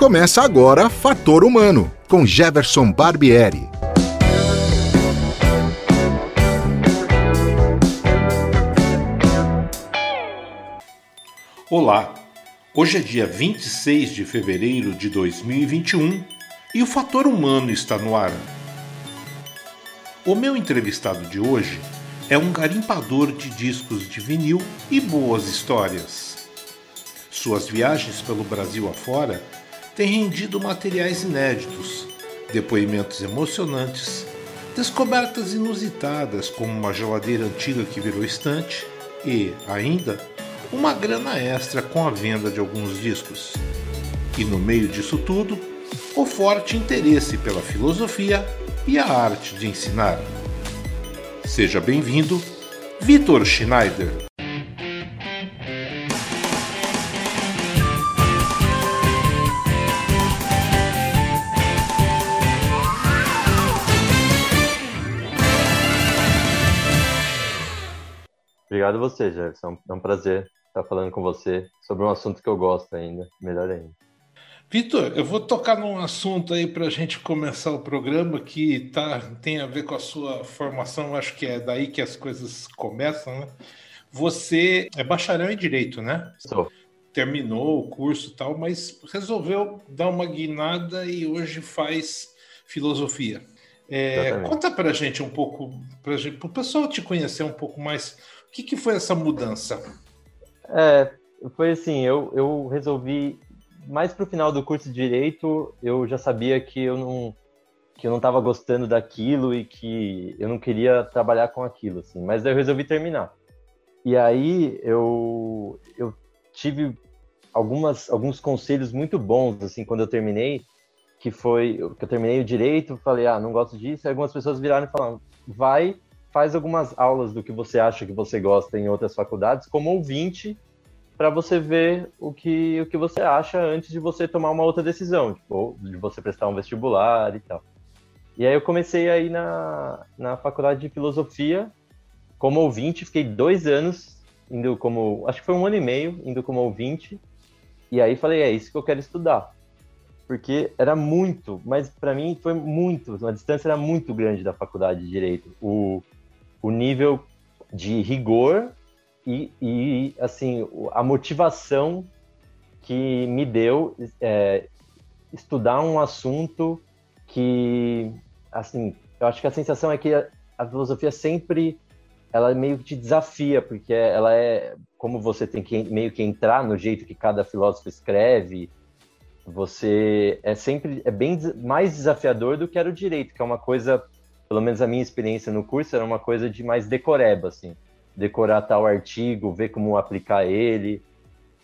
Começa agora Fator Humano, com Jefferson Barbieri. Olá, hoje é dia 26 de fevereiro de 2021 e o Fator Humano está no ar. O meu entrevistado de hoje é um garimpador de discos de vinil e boas histórias. Suas viagens pelo Brasil afora tem rendido materiais inéditos, depoimentos emocionantes, descobertas inusitadas como uma geladeira antiga que virou estante e, ainda, uma grana extra com a venda de alguns discos. E no meio disso tudo, o forte interesse pela filosofia e a arte de ensinar. Seja bem-vindo, Vitor Schneider. Obrigado a você, Jefferson. É um prazer estar falando com você sobre um assunto que eu gosto ainda, melhor ainda. Vitor, eu vou tocar num assunto aí para a gente começar o programa que tá, tem a ver com a sua formação, acho que é daí que as coisas começam, né? Você é bacharel em Direito, né? Sou. Terminou o curso e tal, mas resolveu dar uma guinada e hoje faz filosofia. É, conta para a gente um pouco, para o pessoal te conhecer um pouco mais, o que, que foi essa mudança? É, foi assim, eu, eu resolvi, mais pro final do curso de Direito, eu já sabia que eu não que eu não estava gostando daquilo e que eu não queria trabalhar com aquilo, assim, mas eu resolvi terminar. E aí eu, eu tive algumas, alguns conselhos muito bons, assim, quando eu terminei, que foi que eu terminei o direito, falei, ah, não gosto disso, e algumas pessoas viraram e falaram, vai faz algumas aulas do que você acha que você gosta em outras faculdades como ouvinte para você ver o que, o que você acha antes de você tomar uma outra decisão, tipo, de você prestar um vestibular e tal. E aí eu comecei aí na, na faculdade de filosofia como ouvinte, fiquei dois anos indo como, acho que foi um ano e meio indo como ouvinte, e aí falei, é isso que eu quero estudar. Porque era muito, mas para mim foi muito, a distância era muito grande da faculdade de Direito. O, o nível de rigor e, e assim, a motivação que me deu é, estudar um assunto que, assim, eu acho que a sensação é que a, a filosofia sempre ela meio que te desafia, porque ela é como você tem que meio que entrar no jeito que cada filósofo escreve, você é sempre é bem mais desafiador do que era o direito, que é uma coisa pelo menos a minha experiência no curso era uma coisa de mais decoreba, assim, decorar tal artigo, ver como aplicar ele.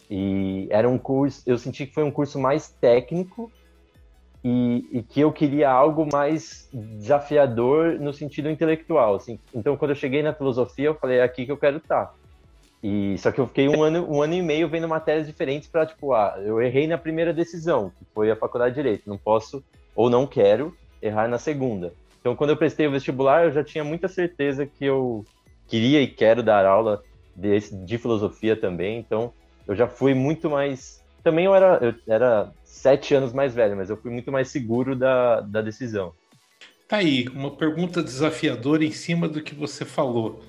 E era um curso, eu senti que foi um curso mais técnico e, e que eu queria algo mais desafiador no sentido intelectual, assim. Então, quando eu cheguei na filosofia, eu falei, é aqui que eu quero estar. E só que eu fiquei um ano, um ano e meio vendo matérias diferentes para tipo, ah, eu errei na primeira decisão, que foi a faculdade de direito, não posso ou não quero errar na segunda. Então, quando eu prestei o vestibular, eu já tinha muita certeza que eu queria e quero dar aula de, de filosofia também. Então, eu já fui muito mais. Também eu era, eu era sete anos mais velho, mas eu fui muito mais seguro da, da decisão. Tá aí, uma pergunta desafiadora em cima do que você falou.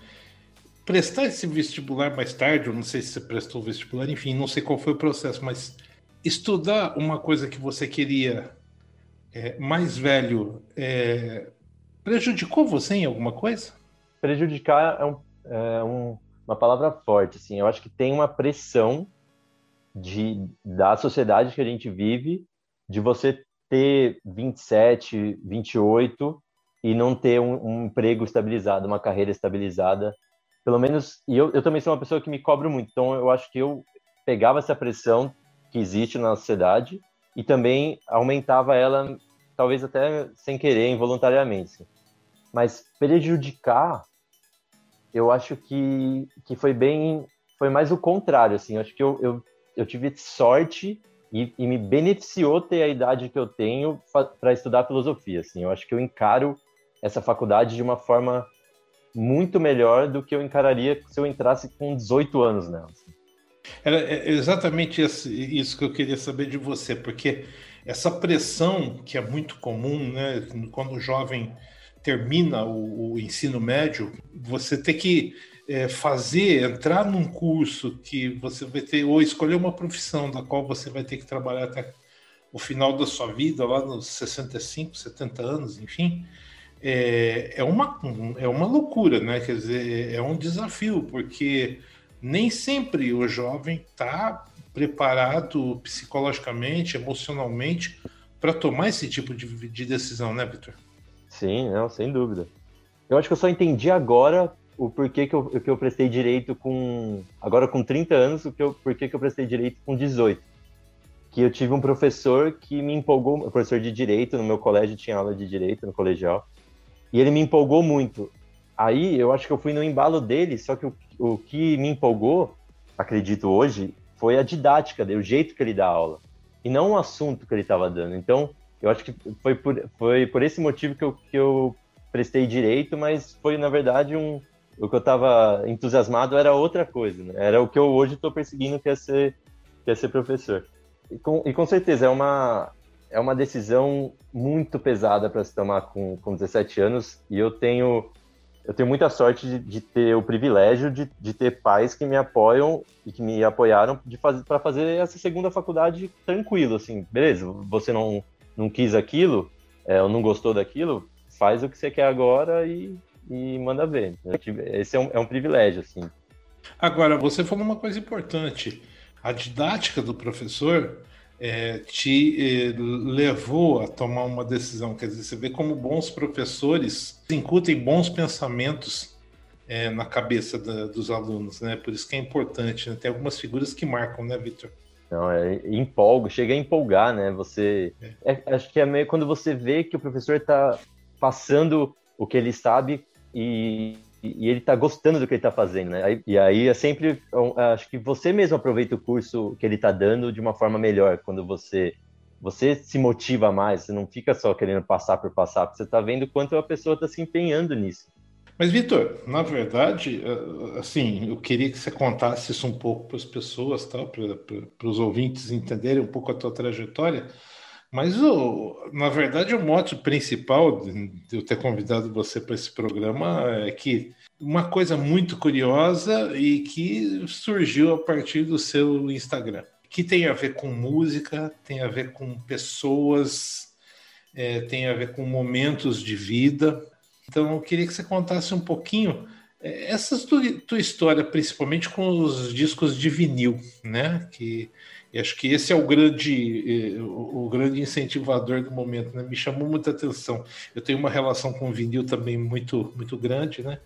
Prestar esse vestibular mais tarde, eu não sei se você prestou o vestibular, enfim, não sei qual foi o processo, mas estudar uma coisa que você queria é, mais velho é, Prejudicou você em alguma coisa? Prejudicar é, um, é um, uma palavra forte, assim. Eu acho que tem uma pressão de, da sociedade que a gente vive de você ter 27, 28 e não ter um, um emprego estabilizado, uma carreira estabilizada. Pelo menos, e eu, eu também sou uma pessoa que me cobro muito, então eu acho que eu pegava essa pressão que existe na sociedade e também aumentava ela, talvez até sem querer, involuntariamente. Mas prejudicar, eu acho que, que foi bem. Foi mais o contrário, assim. Eu acho que eu, eu, eu tive sorte e, e, me beneficiou ter a idade que eu tenho para estudar filosofia, assim. Eu acho que eu encaro essa faculdade de uma forma muito melhor do que eu encararia se eu entrasse com 18 anos nela. Assim. Era é exatamente isso que eu queria saber de você, porque essa pressão que é muito comum, né? Quando o jovem termina o, o ensino médio, você tem que é, fazer, entrar num curso que você vai ter, ou escolher uma profissão da qual você vai ter que trabalhar até o final da sua vida, lá nos 65, 70 anos, enfim, é, é, uma, é uma loucura, né? Quer dizer, é um desafio, porque nem sempre o jovem está preparado psicologicamente, emocionalmente, para tomar esse tipo de, de decisão, né, Vitor? Sim, não, sem dúvida. Eu acho que eu só entendi agora o porquê que eu, que eu prestei direito com. Agora com 30 anos, o que eu, porquê que eu prestei direito com 18. Que eu tive um professor que me empolgou, professor de direito, no meu colégio tinha aula de direito no colegial, e ele me empolgou muito. Aí eu acho que eu fui no embalo dele, só que o, o que me empolgou, acredito hoje, foi a didática o jeito que ele dá aula, e não o assunto que ele estava dando. Então, eu acho que foi por, foi por esse motivo que eu, que eu prestei direito, mas foi, na verdade, um, o que eu estava entusiasmado era outra coisa, né? Era o que eu hoje estou perseguindo, que é ser, que é ser professor. E com, e com certeza é uma, é uma decisão muito pesada para se tomar com, com 17 anos, e eu tenho, eu tenho muita sorte de, de ter o privilégio de, de ter pais que me apoiam e que me apoiaram para fazer essa segunda faculdade tranquilo, assim, beleza, você não, não quis aquilo, é, ou não gostou daquilo, faz o que você quer agora e, e manda ver. Esse é um, é um privilégio, assim. Agora, você falou uma coisa importante. A didática do professor é, te é, levou a tomar uma decisão. Quer dizer, você vê como bons professores incutem bons pensamentos é, na cabeça da, dos alunos, né? Por isso que é importante. Né? Tem algumas figuras que marcam, né, Victor? Não, é empolgo, chega a empolgar, né? Você. É. É, acho que é meio quando você vê que o professor está passando o que ele sabe e, e ele está gostando do que ele está fazendo, né? E aí é sempre, acho que você mesmo aproveita o curso que ele está dando de uma forma melhor, quando você você se motiva mais, você não fica só querendo passar por passar, porque você está vendo quanto a pessoa está se empenhando nisso. Mas, Vitor, na verdade, eh, assim, eu queria que você contasse isso um pouco para as pessoas, tá? para os ouvintes entenderem um pouco a tua trajetória, mas, o, na verdade, o mote principal de eu ter convidado você para esse programa é que uma coisa muito curiosa e que surgiu a partir do seu Instagram, que tem a ver com música, tem a ver com pessoas, é, tem a ver com momentos de vida. Então, eu queria que você contasse um pouquinho é, essa tua, história, principalmente com os discos de vinil, né? Que acho que esse é o grande, eh, o grande incentivador do momento, né? Me chamou muita atenção. Eu tenho uma relação com o vinil também muito, muito grande, né?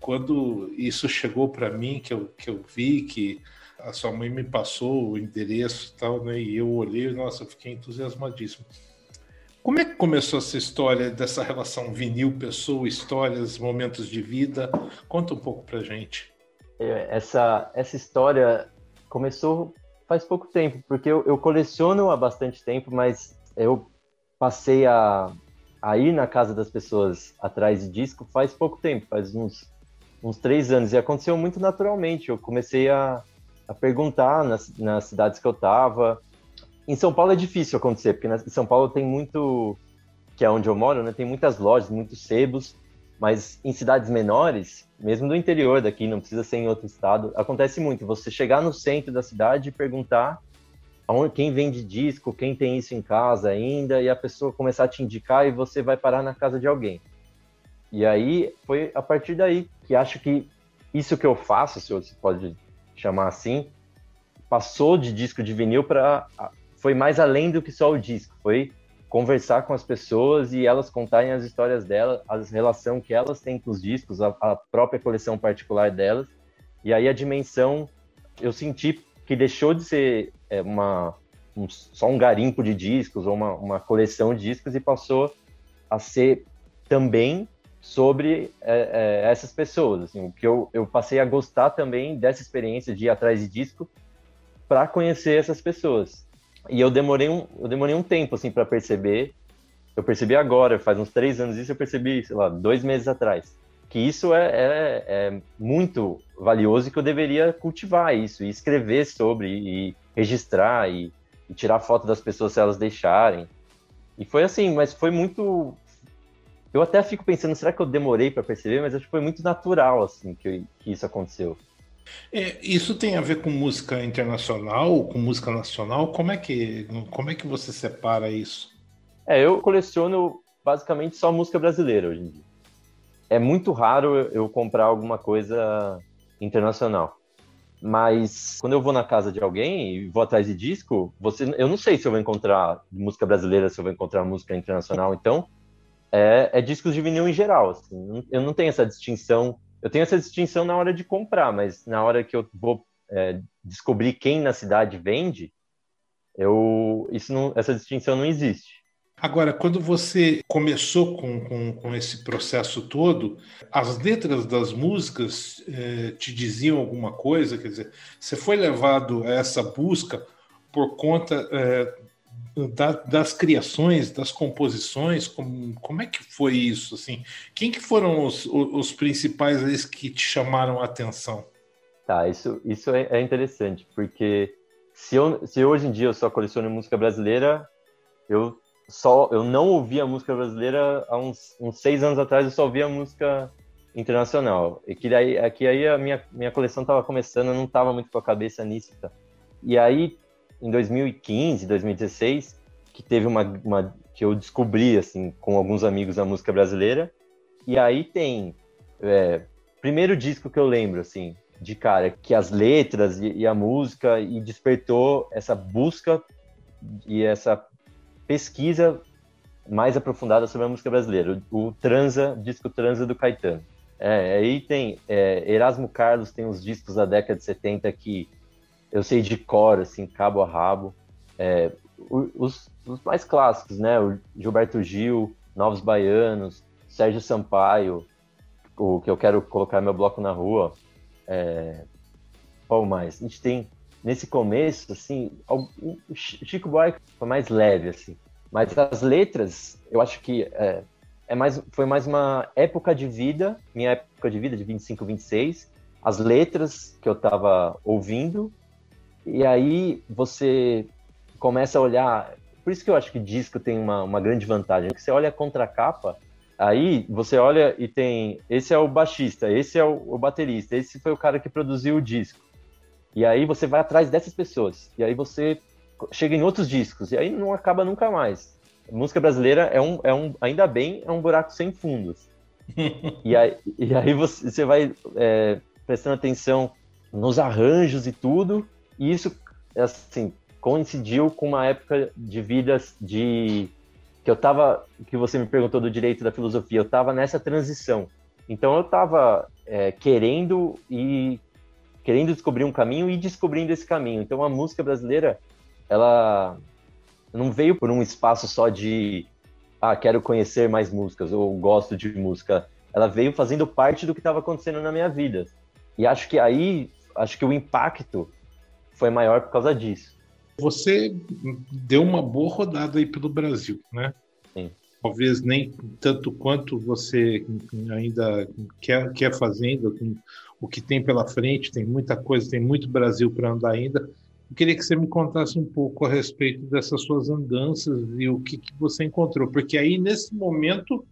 Quando isso chegou para mim, que eu, que eu vi que a sua mãe me passou o endereço e tal, né? E eu olhei, nossa, eu fiquei entusiasmadíssimo. Como é que começou essa história dessa relação vinil, pessoa, histórias, momentos de vida? Conta um pouco pra gente. É, essa, essa história começou faz pouco tempo, porque eu, eu coleciono há bastante tempo, mas eu passei a, a ir na casa das pessoas atrás de disco faz pouco tempo, faz uns, uns três anos, e aconteceu muito naturalmente. Eu comecei a, a perguntar nas, nas cidades que eu estava. Em São Paulo é difícil acontecer, porque em São Paulo tem muito, que é onde eu moro, né, tem muitas lojas, muitos sebos, mas em cidades menores, mesmo do interior daqui, não precisa ser em outro estado, acontece muito. Você chegar no centro da cidade e perguntar quem vende disco, quem tem isso em casa ainda, e a pessoa começar a te indicar e você vai parar na casa de alguém. E aí foi a partir daí que acho que isso que eu faço, se você pode chamar assim, passou de disco de vinil para foi mais além do que só o disco, foi conversar com as pessoas e elas contarem as histórias delas, a relação que elas têm com os discos, a, a própria coleção particular delas. E aí a dimensão, eu senti que deixou de ser é, uma, um, só um garimpo de discos ou uma, uma coleção de discos e passou a ser também sobre é, é, essas pessoas. Assim, que eu, eu passei a gostar também dessa experiência de ir atrás de disco para conhecer essas pessoas. E eu demorei um, eu demorei um tempo, assim, para perceber. Eu percebi agora, faz uns três anos isso, eu percebi, sei lá, dois meses atrás. Que isso é, é, é muito valioso e que eu deveria cultivar isso, e escrever sobre, e registrar, e, e tirar foto das pessoas se elas deixarem. E foi assim, mas foi muito. Eu até fico pensando, será que eu demorei para perceber? Mas acho que foi muito natural assim que, que isso aconteceu. É, isso tem a ver com música internacional, com música nacional? Como é que, como é que você separa isso? É, eu coleciono basicamente só música brasileira hoje em dia. É muito raro eu comprar alguma coisa internacional. Mas quando eu vou na casa de alguém e vou atrás de disco, você, eu não sei se eu vou encontrar música brasileira, se eu vou encontrar música internacional. Então, é, é discos de vinil em geral. Assim. Eu não tenho essa distinção. Eu tenho essa distinção na hora de comprar, mas na hora que eu vou é, descobrir quem na cidade vende, eu, isso não, essa distinção não existe. Agora, quando você começou com, com, com, esse processo todo, as letras das músicas eh, te diziam alguma coisa? Quer dizer, você foi levado a essa busca por conta eh, da, das criações, das composições? Como, como é que foi isso? Assim, quem que foram os, os principais que te chamaram a atenção? Tá, isso, isso é, é interessante, porque se, eu, se hoje em dia eu só coleciono música brasileira, eu só eu não ouvia música brasileira há uns, uns seis anos atrás eu só ouvia música internacional e que daí aqui aí a minha minha coleção estava começando eu não estava muito com a cabeça nisso tá? e aí em 2015 2016 que teve uma, uma que eu descobri assim com alguns amigos a música brasileira e aí tem é, primeiro disco que eu lembro assim de cara que as letras e, e a música e despertou essa busca e essa pesquisa mais aprofundada sobre a música brasileira, o, o Transa, disco Transa do Caetano. É, aí tem é, Erasmo Carlos, tem os discos da década de 70 que eu sei de cor, assim, cabo a rabo. É, os, os, mais clássicos, né? O Gilberto Gil, Novos Baianos, Sérgio Sampaio, o que eu quero colocar meu bloco na rua. É, qual mais? A gente tem nesse começo, assim, o Chico Buarque foi mais leve, assim. Mas as letras, eu acho que é, é mais, foi mais uma época de vida, minha época de vida, de 25, 26, as letras que eu estava ouvindo, e aí você começa a olhar. Por isso que eu acho que disco tem uma, uma grande vantagem, que você olha a contracapa, aí você olha e tem. Esse é o baixista, esse é o, o baterista, esse foi o cara que produziu o disco. E aí você vai atrás dessas pessoas. E aí você chega em outros discos. E aí não acaba nunca mais. A música brasileira é um, é um ainda bem, é um buraco sem fundos. e, aí, e aí você, você vai é, prestando atenção nos arranjos e tudo. E isso, assim, coincidiu com uma época de vidas de que eu tava, que você me perguntou do direito da filosofia, eu tava nessa transição. Então eu tava é, querendo e querendo descobrir um caminho e descobrindo esse caminho. Então a música brasileira, ela não veio por um espaço só de ah, quero conhecer mais músicas ou gosto de música. Ela veio fazendo parte do que estava acontecendo na minha vida. E acho que aí, acho que o impacto foi maior por causa disso. Você deu uma boa rodada aí pelo Brasil, né? Sim. Talvez nem tanto quanto você ainda quer, quer fazendo, o que tem pela frente, tem muita coisa, tem muito Brasil para andar ainda. Eu queria que você me contasse um pouco a respeito dessas suas andanças e o que, que você encontrou, porque aí nesse momento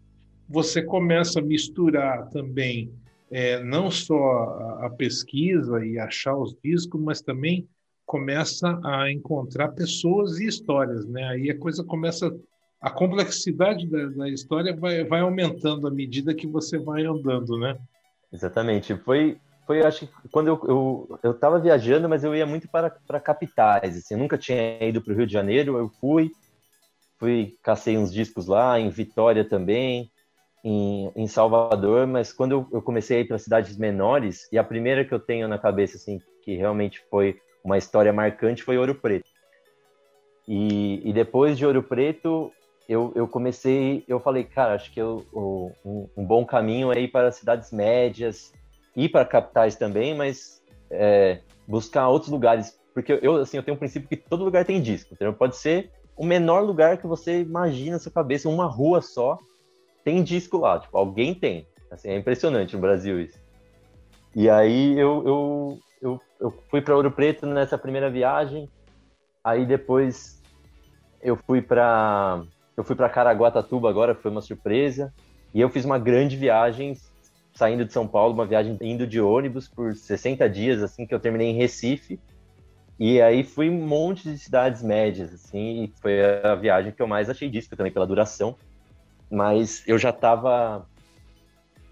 você começa a misturar também é, não só a, a, pesquisa e achar os discos, mas também começa a encontrar pessoas e histórias, né? Aí a coisa começa, a complexidade da, da história vai, vai aumentando à medida que você vai andando, né? Exatamente. Foi, foi acho que quando eu, eu, eu viajando, mas eu ia muito para, para capitais. Assim, eu nunca tinha ido para o Rio de Janeiro, eu fui, fui, cacei uns discos lá, em Vitória também, em, em Salvador, mas quando eu, eu comecei a ir para cidades menores, e a primeira que eu tenho na cabeça, assim, que realmente foi uma história marcante, foi Ouro Preto. E, e depois de Ouro Preto, eu, eu comecei, eu falei, cara, acho que eu, um, um, bom caminho é ir para cidades médias, ir para capitais também, mas é, buscar outros lugares, porque eu, assim, eu tenho um princípio que todo lugar tem disco, entendeu? Pode ser o menor lugar que você imagina na sua cabeça, uma rua só, tem disco lá, tipo, alguém tem. Assim, é impressionante no Brasil isso. E aí eu, eu, eu, eu fui para Ouro Preto nessa primeira viagem, Aí depois eu fui para eu fui para Caraguatatuba agora, foi uma surpresa. E eu fiz uma grande viagem saindo de São Paulo, uma viagem indo de ônibus por 60 dias, assim, que eu terminei em Recife. E aí fui um monte de cidades médias, assim, e foi a viagem que eu mais achei disso, também pela duração. Mas eu já estava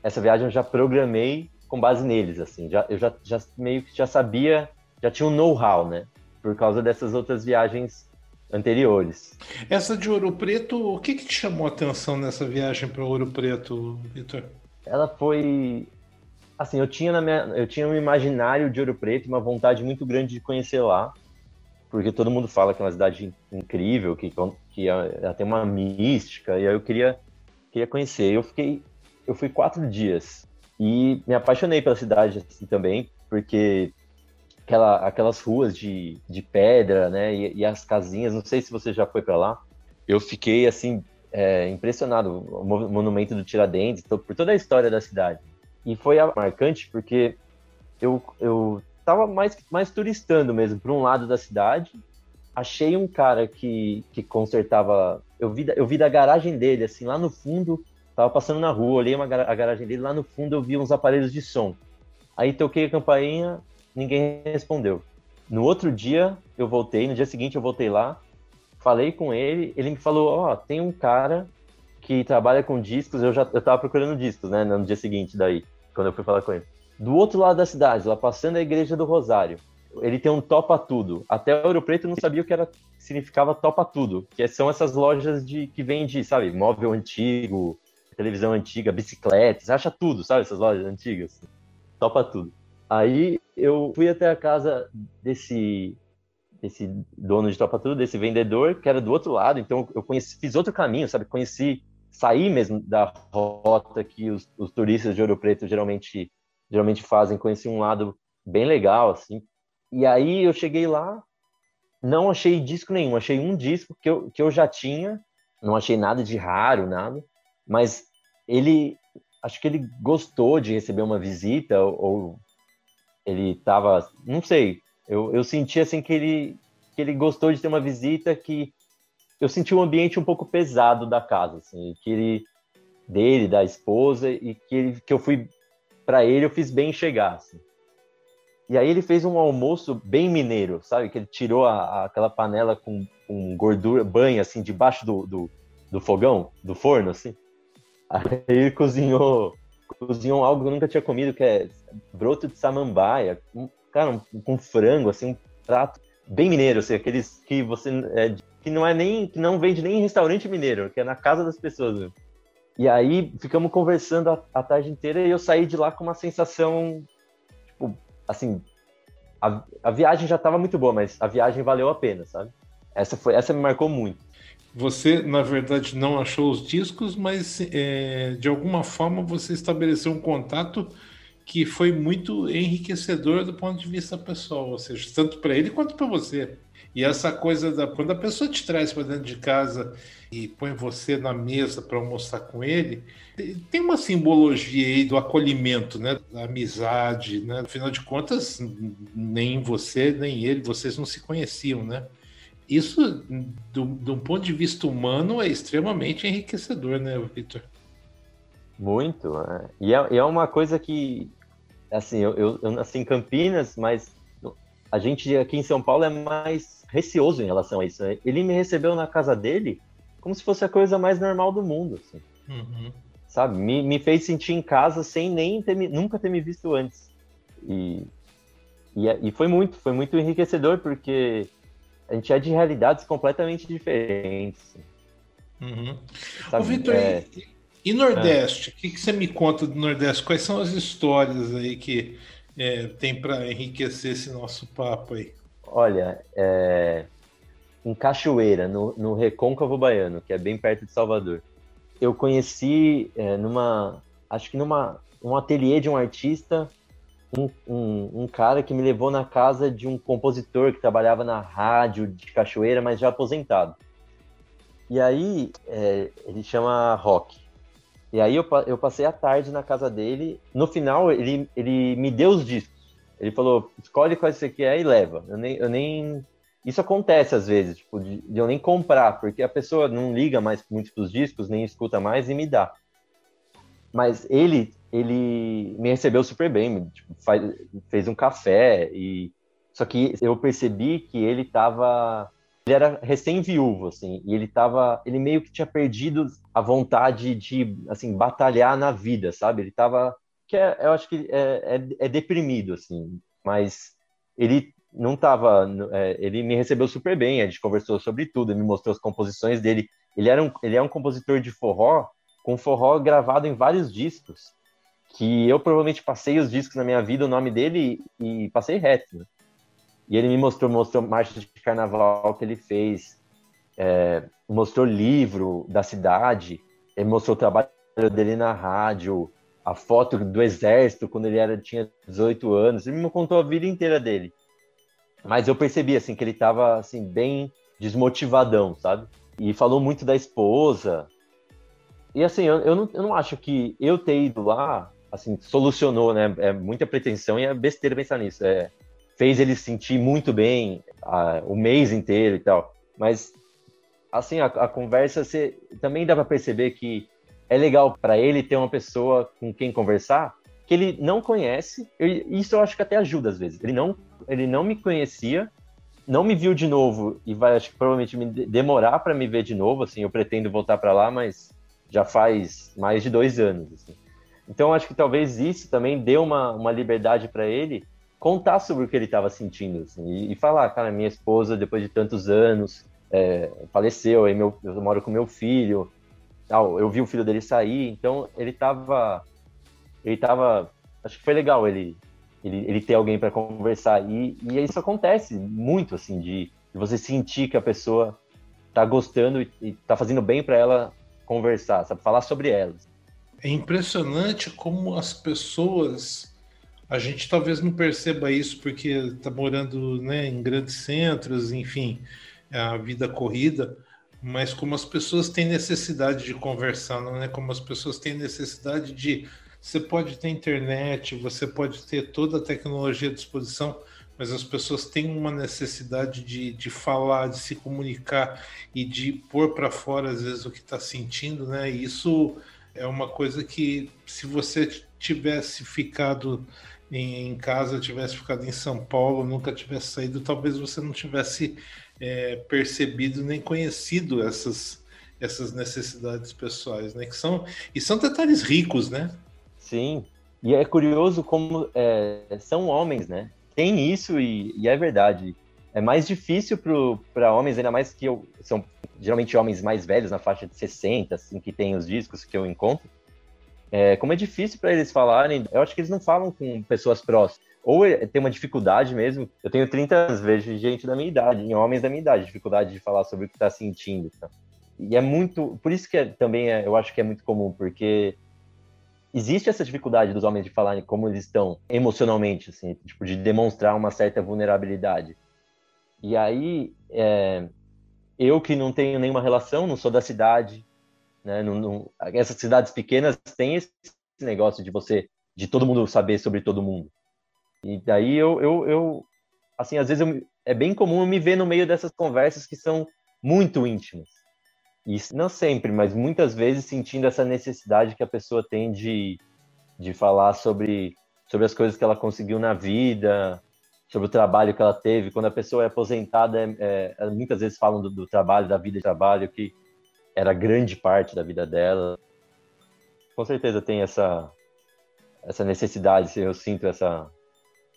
essa viagem eu já programei com base neles, assim, já, eu já, já meio que já sabia, já tinha um know-how, né, por causa dessas outras viagens anteriores. Essa de Ouro Preto, o que, que te chamou a atenção nessa viagem para Ouro Preto, Vitor? Ela foi assim, eu tinha na minha, eu tinha um imaginário de Ouro Preto, uma vontade muito grande de conhecer lá, porque todo mundo fala que é uma cidade incrível, que que ela tem uma mística, e aí eu queria queria conhecer. Eu fiquei eu fui quatro dias e me apaixonei pela cidade assim também, porque aquela, aquelas ruas de, de pedra, né? E, e as casinhas, não sei se você já foi para lá. Eu fiquei assim é, impressionado, o monumento do Tiradentes, por toda a história da cidade. E foi marcante porque eu, eu tava mais, mais turistando mesmo, por um lado da cidade. Achei um cara que, que consertava. Eu vi, eu vi da garagem dele, assim, lá no fundo, tava passando na rua, olhei uma, a garagem dele, lá no fundo eu vi uns aparelhos de som. Aí toquei a campainha, ninguém respondeu. No outro dia eu voltei, no dia seguinte eu voltei lá, falei com ele, ele me falou, ó, oh, tem um cara que trabalha com discos, eu já eu tava procurando discos, né, no dia seguinte daí, quando eu fui falar com ele. Do outro lado da cidade, lá passando a igreja do Rosário, ele tem um topa tudo. Até o Ouro Preto não sabia o que era significava topa tudo, que são essas lojas de que vende, sabe, móvel antigo, televisão antiga, bicicletas, acha tudo, sabe, essas lojas antigas. Topa tudo. Aí eu fui até a casa desse desse dono de tropa tudo, desse vendedor, que era do outro lado, então eu conheci, fiz outro caminho, sabe? Conheci, saí mesmo da rota que os, os turistas de Ouro Preto geralmente geralmente fazem, conheci um lado bem legal, assim. E aí eu cheguei lá, não achei disco nenhum, achei um disco que eu, que eu já tinha, não achei nada de raro, nada, mas ele, acho que ele gostou de receber uma visita, ou, ele tava, não sei, eu, eu senti assim que ele, que ele gostou de ter uma visita que eu senti um ambiente um pouco pesado da casa, assim, que ele dele, da esposa e que ele, que eu fui para ele eu fiz bem chegar, assim. E aí ele fez um almoço bem mineiro, sabe? Que ele tirou a, a, aquela panela com, com gordura, banha, assim, debaixo do, do, do fogão, do forno, assim. Aí cozinhou cozinham algo que eu nunca tinha comido, que é broto de samambaia, um, cara, um, com frango, assim, um prato bem mineiro, assim, aqueles que você é, que não é nem que não vende nem em restaurante mineiro, que é na casa das pessoas. Né? E aí ficamos conversando a, a, tarde inteira e eu saí de lá com uma sensação, tipo, assim, a, a viagem já estava muito boa, mas a viagem valeu a pena, sabe? Essa foi, essa me marcou muito. Você, na verdade, não achou os discos, mas é, de alguma forma você estabeleceu um contato que foi muito enriquecedor do ponto de vista pessoal, ou seja, tanto para ele quanto para você. E essa coisa da quando a pessoa te traz para dentro de casa e põe você na mesa para almoçar com ele, tem uma simbologia aí do acolhimento, né, da amizade, né? Afinal de contas, nem você nem ele, vocês não se conheciam, né? Isso, do, do ponto de vista humano, é extremamente enriquecedor, né, Victor? Muito. É. E, é, e, é, uma coisa que, assim, eu, eu, eu, nasci em Campinas, mas a gente aqui em São Paulo é mais receoso em relação a isso. Né? Ele me recebeu na casa dele como se fosse a coisa mais normal do mundo, assim. Uhum. Sabe? Me, me fez sentir em casa sem nem ter, nunca ter me visto antes. E, e, e foi muito, foi muito enriquecedor, porque a gente é de realidades completamente diferentes. Uhum. Ô, Vitor, é... e, e, Nordeste? O é. que, que, você me conta do Nordeste? Quais são as histórias aí que é, tem para enriquecer esse nosso papo aí? Olha, é... em Cachoeira, no, no Recôncavo Baiano, que é bem perto de Salvador, eu conheci é, numa, acho que numa um ateliê de um artista um, um, um, cara que me levou na casa de um compositor que trabalhava na rádio de Cachoeira, mas já aposentado. E aí, é, ele chama Rock. E aí eu, eu passei a tarde na casa dele. No final, ele, ele me deu os discos. Ele falou, escolhe qual você quer e leva. Eu nem, eu nem, isso acontece às vezes, tipo, de, de, eu nem comprar, porque a pessoa não liga mais muito pros discos, nem escuta mais e me dá. Mas ele, ele me recebeu super bem, tipo, faz, fez um café e só que eu percebi que ele tava ele era recém-viúvo, assim, e ele tava, ele meio que tinha perdido a vontade de, assim, batalhar na vida, sabe? Ele tava, que é, eu acho que é, é, é deprimido, assim, mas ele não tava, é, ele me recebeu super bem, a gente conversou sobre tudo, ele me mostrou as composições dele. Ele era um, ele é um compositor de forró, com forró gravado em vários discos, que eu provavelmente passei os discos na minha vida, o nome dele e, passei reto. Né? E ele me mostrou, mostrou marcha de carnaval que ele fez, é, mostrou livro da cidade, ele mostrou o trabalho dele na rádio, a foto do exército quando ele era tinha 18 anos, ele me contou a vida inteira dele. Mas eu percebi, assim, que ele tava, assim, bem desmotivadão, sabe? E falou muito da esposa. E, assim, eu, eu, não, eu não acho que eu ter ido lá, assim, solucionou, né? É muita pretensão e é besteira pensar nisso. É, fez ele sentir muito bem a, o mês inteiro e tal. Mas, assim, a, a conversa, você, também dá para perceber que é legal para ele ter uma pessoa com quem conversar que ele não conhece. Isso eu acho que até ajuda às vezes. Ele não ele não me conhecia, não me viu de novo e vai, acho que provavelmente me demorar para me ver de novo. Assim, eu pretendo voltar para lá, mas já faz mais de dois anos. Assim. Então, acho que talvez isso também deu uma, uma liberdade para ele contar sobre o que ele estava sentindo assim, e, e, falar, cara, minha esposa, depois de tantos anos, é, faleceu, aí meu, eu moro com meu filho, tal, eu vi o filho dele sair, então ele estava ele tava, acho que foi legal ele ele, ele ter alguém para conversar. E, e isso acontece muito, assim, de, de você sentir que a pessoa tá gostando e, e tá fazendo bem para ela conversar, sabe? Falar sobre elas. É impressionante como as pessoas. A gente talvez não perceba isso porque está morando né, em grandes centros, enfim, é a vida corrida, mas como as pessoas têm necessidade de conversar, não é? Como as pessoas têm necessidade de você pode ter internet, você pode ter toda a tecnologia à disposição, mas as pessoas têm uma necessidade de, de falar, de se comunicar e de pôr para fora, às vezes, o que está sentindo, né? E isso é uma coisa que, se você tivesse ficado em, em, casa, tivesse ficado em São Paulo, nunca tivesse saído, talvez você não tivesse é, percebido nem conhecido essas, essas necessidades pessoais, né? Que são, e são detalhes ricos, né? Sim. E é curioso como é, são homens, né? Tem isso e, e é verdade. É mais difícil para homens, ainda mais que eu, são geralmente homens mais velhos, na faixa de 60, assim, que tem os discos que eu encontro. É, como é difícil para eles falarem, eu acho que eles não falam com pessoas próximas. Ou é, tem uma dificuldade mesmo. Eu tenho 30 anos, vejo gente da minha idade, em homens da minha idade, dificuldade de falar sobre o que está sentindo. Tá? E é muito. Por isso que é, também é, eu acho que é muito comum, porque existe essa dificuldade dos homens de falarem como eles estão emocionalmente, assim, tipo, de demonstrar uma certa vulnerabilidade. E aí, é, eu que não tenho nenhuma relação, não sou da cidade, né, não, não, essas cidades pequenas têm esse negócio de você, de todo mundo saber sobre todo mundo. E daí eu, eu, eu assim, às vezes eu, é bem comum eu me ver no meio dessas conversas que são muito íntimas. E não sempre, mas muitas vezes sentindo essa necessidade que a pessoa tem de, de falar sobre, sobre as coisas que ela conseguiu na vida, sobre o trabalho que ela teve. Quando a pessoa é aposentada, é, é, muitas vezes falam do, do, trabalho, da vida de trabalho, que era grande parte da vida dela. Com certeza tem essa, essa necessidade, eu sinto essa,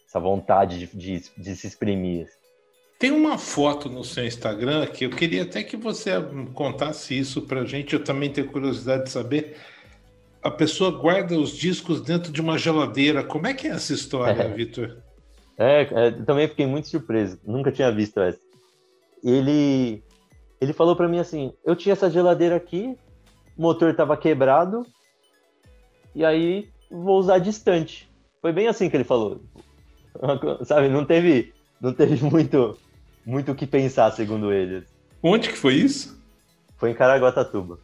essa vontade de, de, de se exprimir. Tem uma foto no seu Instagram que eu queria até que você contasse isso pra gente. Eu também tenho curiosidade de saber. A pessoa guarda os discos dentro de uma geladeira. Como é que é essa história, é. Vitor? É, é, também fiquei muito surpreso. Nunca tinha visto essa. Ele, ele falou para mim assim: eu tinha essa geladeira aqui, o motor estava quebrado, e aí vou usar distante. Foi bem assim que ele falou. Sabe, não teve, não teve muito muito o que pensar, segundo eles. Onde que foi isso? Foi em Caraguatatuba.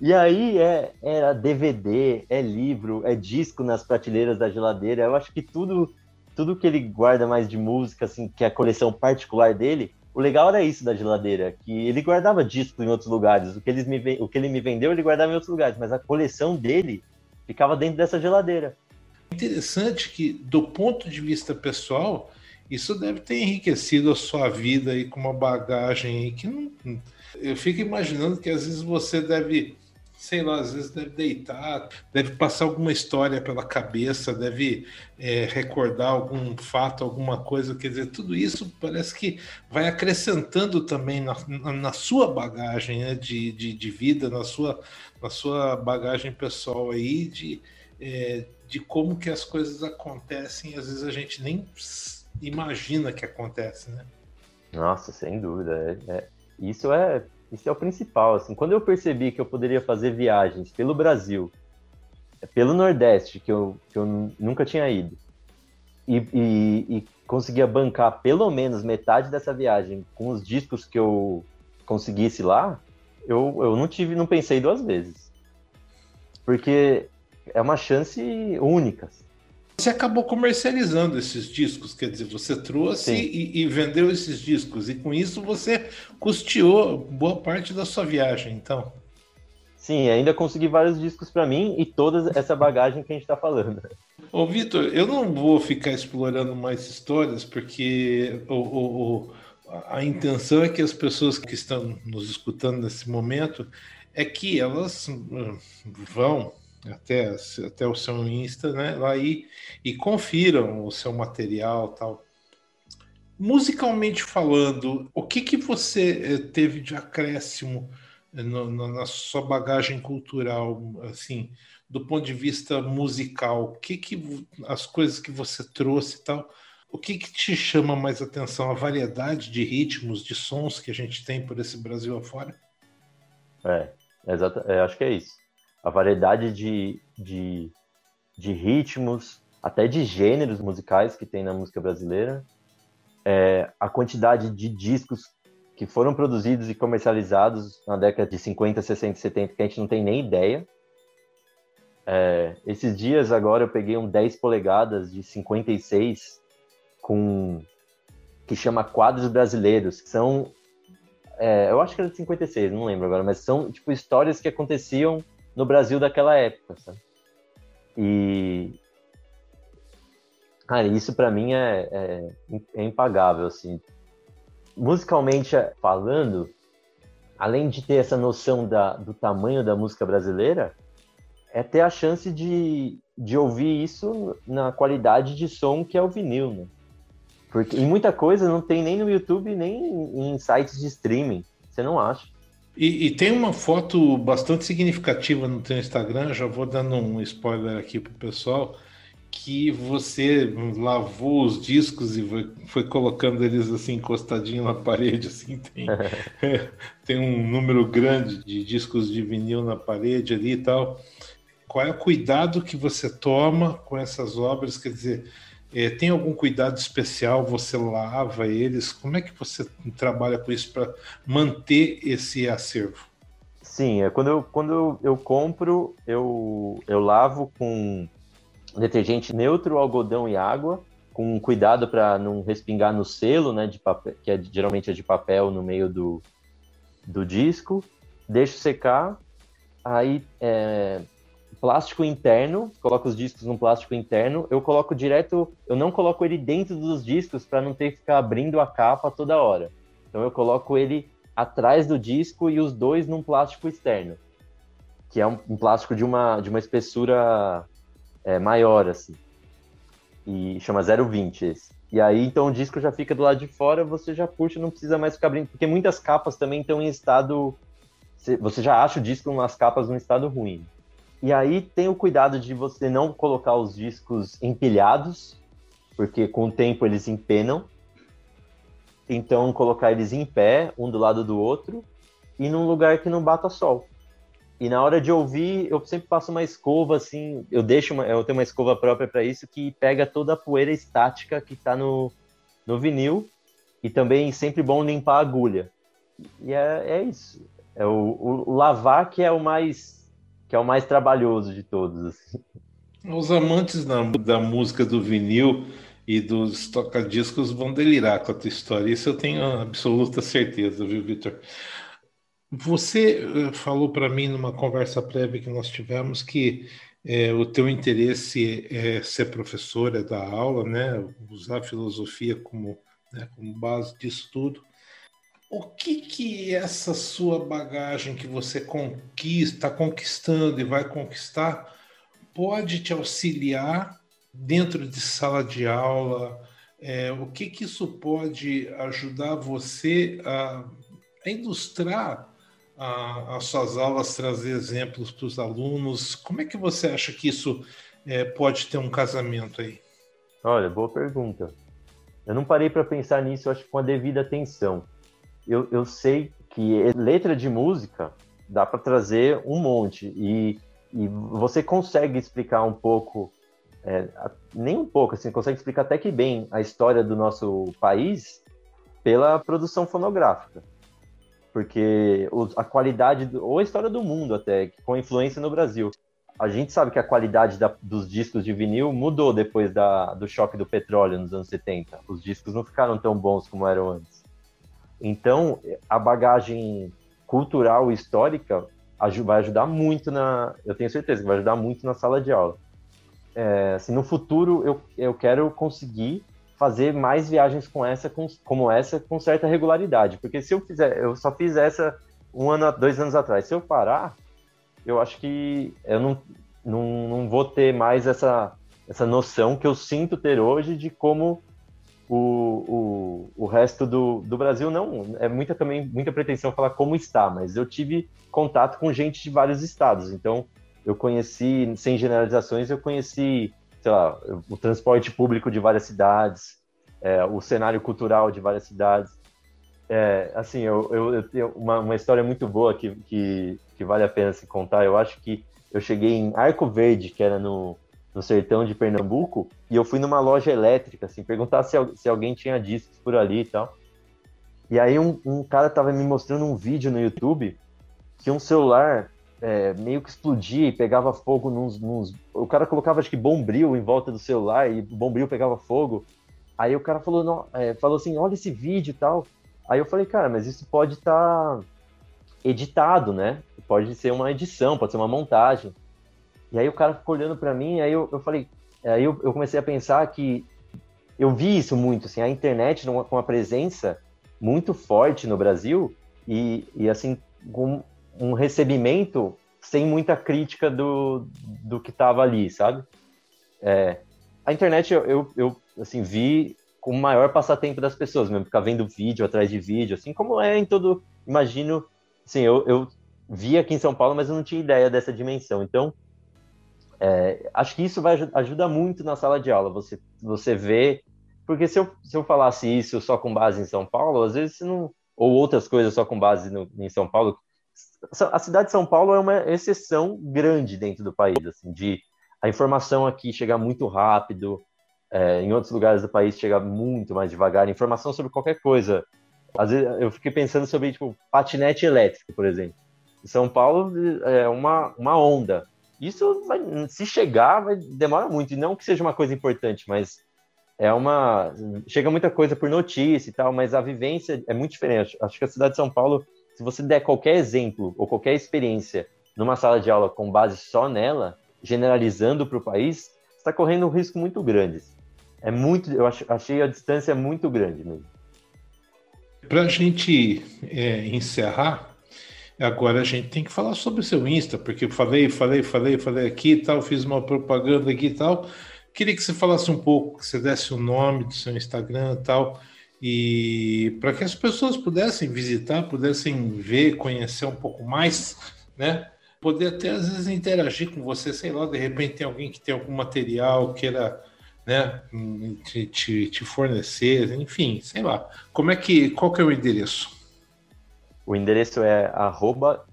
E aí é, é DVD, é livro, é disco nas prateleiras da geladeira. Eu acho que tudo, tudo que ele guarda mais de música, assim, que é a coleção particular dele, o legal era isso da geladeira, que ele guardava disco em outros lugares. O que, eles me, o que ele me vendeu, ele guardava em outros lugares, mas a coleção dele ficava dentro dessa geladeira. Interessante que, do ponto de vista pessoal, isso deve ter enriquecido a sua vida aí com uma bagagem que não. Eu fico imaginando que às vezes você deve sei lá, às vezes deve deitar, deve passar alguma história pela cabeça, deve é, recordar algum fato, alguma coisa, quer dizer, tudo isso parece que vai acrescentando também na, na sua bagagem né, de, de, de, vida, na sua, na sua bagagem pessoal aí, de, é, de como que as coisas acontecem, às vezes a gente nem imagina que acontece, né? Nossa, sem dúvida. É, é, isso é isso é o principal. Assim, quando eu percebi que eu poderia fazer viagens pelo Brasil, pelo Nordeste, que eu, que eu nunca tinha ido, e, e, e conseguia bancar pelo menos metade dessa viagem com os discos que eu conseguisse lá, eu, eu não tive, não pensei duas vezes. Porque é uma chance única. Você acabou comercializando esses discos, quer dizer, você trouxe e, e, vendeu esses discos, e com isso você custeou boa parte da sua viagem, então. Sim, ainda consegui vários discos para mim e toda essa bagagem que a gente está falando. Ô, Vitor, eu não vou ficar explorando mais histórias, porque o, o, o, a intenção é que as pessoas que estão nos escutando nesse momento é que elas hum, vão até, até o seu Insta, né? Lá e, e confiram o seu material tal. Musicalmente falando, o que, que você eh, teve de acréscimo eh, no, no, na sua bagagem cultural, assim, do ponto de vista musical? O que que as coisas que você trouxe e tal? O que, que te chama mais atenção? A variedade de ritmos, de sons que a gente tem por esse Brasil afora? É, exato, é, acho que é isso a variedade de, de, de ritmos, até de gêneros musicais que tem na música brasileira, é, a quantidade de discos que foram produzidos e comercializados na década de 50, 60 70, que a gente não tem nem ideia. É, esses dias agora eu peguei um 10 polegadas de 56 com que chama Quadros Brasileiros, que são é, eu acho que era de 56, não lembro agora, mas são tipo histórias que aconteciam no Brasil daquela época, sabe? E cara, isso para mim é, é, é, impagável, assim. Musicalmente falando, além de ter essa noção da, do tamanho da música brasileira, é ter a chance de, de ouvir isso na qualidade de som que é o vinil, né? Porque em muita coisa não tem nem no YouTube, nem em sites de streaming. Você não acha. E, e, tem uma foto bastante significativa no teu Instagram, já vou dando um spoiler aqui pro pessoal, que você lavou os discos e foi, foi colocando eles assim encostadinho na parede, assim, tem, tem um número grande de discos de vinil na parede ali e tal. Qual é o cuidado que você toma com essas obras? Quer dizer, é, tem algum cuidado especial? Você lava eles? Como é que você trabalha com isso para manter esse acervo? Sim, é, quando eu, quando eu, eu compro, eu, eu lavo com detergente neutro, algodão e água, com cuidado para não respingar no selo, né, de papel, que é, geralmente é de papel no meio do, do disco. Deixo secar, aí é, plástico interno, coloco os discos no plástico interno, eu coloco direto, eu não coloco ele dentro dos discos para não ter que ficar abrindo a capa toda hora. Então eu coloco ele atrás do disco e os dois num plástico externo, que é um, um plástico de uma, de uma espessura é, maior, assim. E chama 0,20 esse. E aí, então, o disco já fica do lado de fora, você já puxa, não precisa mais ficar abrindo, porque muitas capas também estão em estado... Você já acha o disco nas capas num estado ruim. E aí tem o cuidado de você não colocar os discos empilhados, porque com o tempo eles empenam. Então colocar eles em pé, um do lado do outro, e num lugar que não bata sol. E na hora de ouvir, eu sempre passo uma escova assim, eu deixo uma, eu tenho uma escova própria para isso que pega toda a poeira estática que está no, no vinil e também sempre bom limpar a agulha. E é, é isso. É o, o lavar que é o mais que é o mais trabalhoso de todos. Assim. Os amantes da, da música do vinil, e dos tocadiscos vão delirar com a tua história. Isso eu tenho absoluta certeza, viu, Vitor? Você eh, falou para mim numa conversa prévia que nós tivemos que é, o teu interesse é ser professora, dar aula, né? usar a filosofia como, né, como base disso tudo. O que que essa sua bagagem que você conquista, está conquistando e vai conquistar, pode te auxiliar dentro de sala de aula? É, o que que isso pode ajudar você a, a ilustrar a, as suas aulas, trazer exemplos para os alunos? Como é que você acha que isso é, pode ter um casamento aí? Olha, boa pergunta. Eu não parei para pensar nisso, acho que com a devida atenção. Eu, eu sei que letra de música dá para trazer um monte e, e você consegue explicar um pouco, é, nem um pouco, assim, consegue explicar até que bem a história do nosso país pela produção fonográfica porque a qualidade, ou a história do mundo até, com influência no Brasil. A gente sabe que a qualidade da, dos discos de vinil mudou depois da, do choque do petróleo nos anos 70. Os discos não ficaram tão bons como eram antes. Então, a bagagem cultural e histórica vai ajudar muito na. Eu tenho certeza que vai ajudar muito na sala de aula. É, assim, no futuro, eu, eu quero conseguir fazer mais viagens com essa, com, como essa com certa regularidade. Porque se eu fizer, eu só fiz essa um ano, dois anos atrás. Se eu parar, eu acho que eu não, não, não vou ter mais essa, essa noção que eu sinto ter hoje de como o, o, o resto do, do Brasil não. É muita também muita pretensão falar como está, mas eu tive contato com gente de vários estados. Então, eu conheci, sem generalizações, eu conheci sei lá, o transporte público de várias cidades, é, o cenário cultural de várias cidades. É, assim, eu, eu, eu, tenho uma, uma história muito boa que, que, que, vale a pena se contar. Eu acho que eu cheguei em Arco Verde, que era no, no sertão de Pernambuco, e eu fui numa loja elétrica, assim, perguntar se, se alguém tinha discos por ali e tal. E aí um, um cara tava me mostrando um vídeo no YouTube que um celular é, meio que explodia e pegava fogo nos, nos, O cara colocava, acho que, bombril em volta do celular e o bombril pegava fogo. Aí o cara falou, não, é, falou assim, olha esse vídeo e tal. Aí eu falei, cara, mas isso pode estar tá editado, né? Pode ser uma edição, pode ser uma montagem. E aí o cara ficou olhando para mim, aí eu, eu falei, aí eu, eu, comecei a pensar que eu vi isso muito, assim, a internet com uma presença muito forte no Brasil e, e assim, com um recebimento sem muita crítica do, do que estava ali, sabe? É, a internet eu, eu, eu, assim, vi com o maior passatempo das pessoas mesmo, ficar vendo vídeo atrás de vídeo, assim como é em todo, imagino, assim, eu, eu vi aqui em São Paulo, mas eu não tinha ideia dessa dimensão, então é, acho que isso vai ajuda muito na sala de aula, você, você vê, porque se eu, se eu falasse isso só com base em São Paulo, às vezes não, ou outras coisas só com base no, em São Paulo, a cidade de São Paulo é uma exceção grande dentro do país, assim, de a informação aqui chegar muito rápido, é, em outros lugares do país chega muito mais devagar, informação sobre qualquer coisa. Às vezes eu fiquei pensando sobre tipo patinete elétrico, por exemplo. Em São Paulo é uma, uma onda. Isso vai, se chegar vai demora muito, e não que seja uma coisa importante, mas é uma chega muita coisa por notícia e tal, mas a vivência é muito diferente. Acho que a cidade de São Paulo se você der qualquer exemplo ou qualquer experiência numa sala de aula com base só nela, generalizando para o país, está correndo um risco muito grande. É muito, eu achei a distância muito grande mesmo. Para a gente é, encerrar, agora a gente tem que falar sobre o seu Insta, porque falei, falei, falei, falei aqui e tal, fiz uma propaganda aqui e tal. Queria que você falasse um pouco, que você desse o nome do seu Instagram e tal e para que as pessoas pudessem visitar, pudessem ver, conhecer um pouco mais, né? Poder até às vezes interagir com você, sei lá, de repente tem alguém que tem algum material queira, né, te, te, te fornecer, enfim, sei lá. Como é que, qual que é o endereço? O endereço é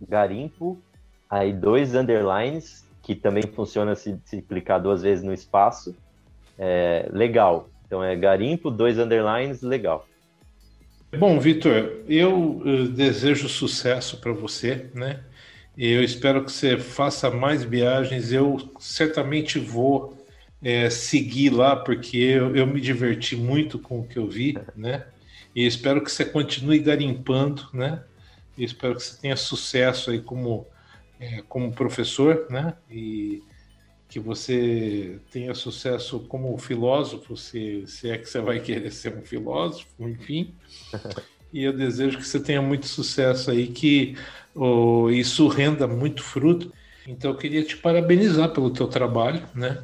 garimpo, aí dois underlines, que também funciona se, se clicar duas vezes no espaço. É, legal, então é garimpo, dois underlines, legal. Bom, Vitor, eu eh, desejo sucesso para você, né? Eu espero que você faça mais viagens. Eu certamente vou é, seguir lá, porque eu, eu me diverti muito com o que eu vi, né? E espero que você continue garimpando, né? E espero que você tenha sucesso aí como, é, como professor, né? E que você tenha sucesso como filósofo, se, se é que você vai querer ser um filósofo, enfim. E eu desejo que você tenha muito sucesso aí, que oh, isso renda muito fruto. Então eu queria te parabenizar pelo teu trabalho, né?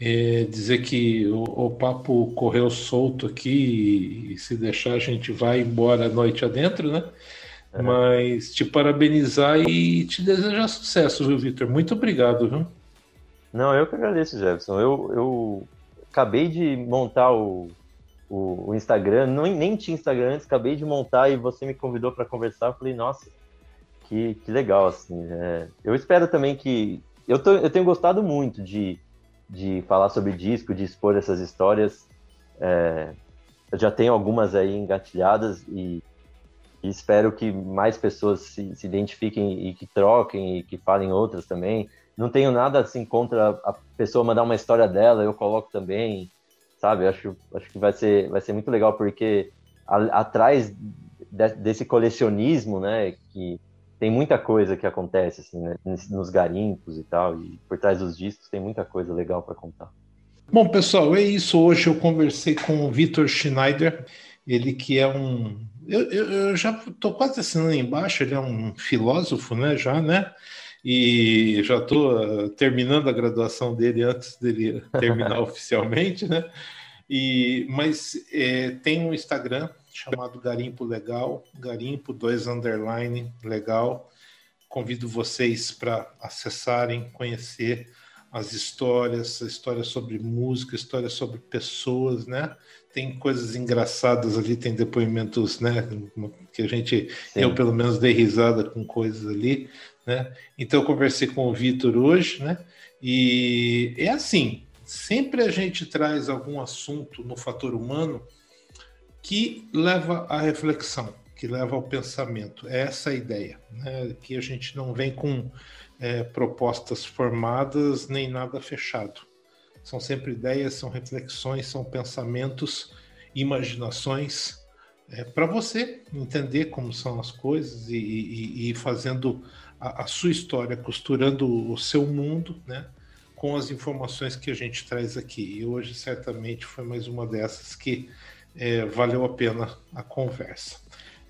É, dizer que o, o, papo correu solto aqui e, se deixar a gente vai embora a noite adentro, né? É. Mas te parabenizar e te desejar sucesso, viu, Vitor? Muito obrigado, viu? Não, eu que agradeço, Jefferson. Eu, eu acabei de montar o, o, o Instagram, não, nem tinha Instagram antes, acabei de montar e você me convidou para conversar. Eu falei, nossa, que, que legal, assim. É, eu espero também que. Eu, tô, eu tenho gostado muito de de falar sobre disco, de expor essas histórias. É, eu já tenho algumas aí engatilhadas e, e espero que mais pessoas se, se, identifiquem e que troquem e que falem outras também. Não tenho nada assim contra a pessoa mandar uma história dela, eu coloco também, sabe? Acho, acho que vai ser, vai ser muito legal porque a, atrás de, desse colecionismo, né, que tem muita coisa que acontece assim, né? nos garimpos e tal, e por trás dos discos tem muita coisa legal para contar. Bom, pessoal, é isso. Hoje eu conversei com o Vitor Schneider, ele que é um. Eu, eu, já estou quase assinando embaixo, ele é um filósofo, né? Já, né? E já estou uh, terminando a graduação dele antes dele terminar oficialmente, né? E, mas é, tem um Instagram chamado Garimpo Legal, Garimpo 2 underline legal. Convido vocês para acessarem, conhecer as histórias, histórias sobre música, histórias sobre pessoas, né? Tem coisas engraçadas ali, tem depoimentos, né? Que a gente, Sim. eu pelo menos dei risada com coisas ali, né? Então eu conversei com o Vitor hoje, né? E é assim, sempre a gente traz algum assunto no fator humano que leva à reflexão, que leva ao pensamento. É essa a ideia, né? que a gente não vem com é, propostas formadas nem nada fechado. São sempre ideias, são reflexões, são pensamentos, imaginações, é, para você entender como são as coisas e, e, e fazendo a, a, sua história, costurando o seu mundo, né? com as informações que a gente traz aqui. E hoje, certamente, foi mais uma dessas que é, valeu a pena a conversa.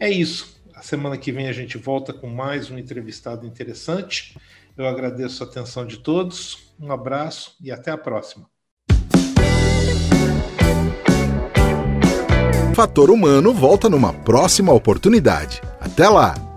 É isso. A semana que vem a gente volta com mais um entrevistado interessante. Eu agradeço a atenção de todos, um abraço e até a próxima. Fator Humano volta numa próxima oportunidade. Até lá!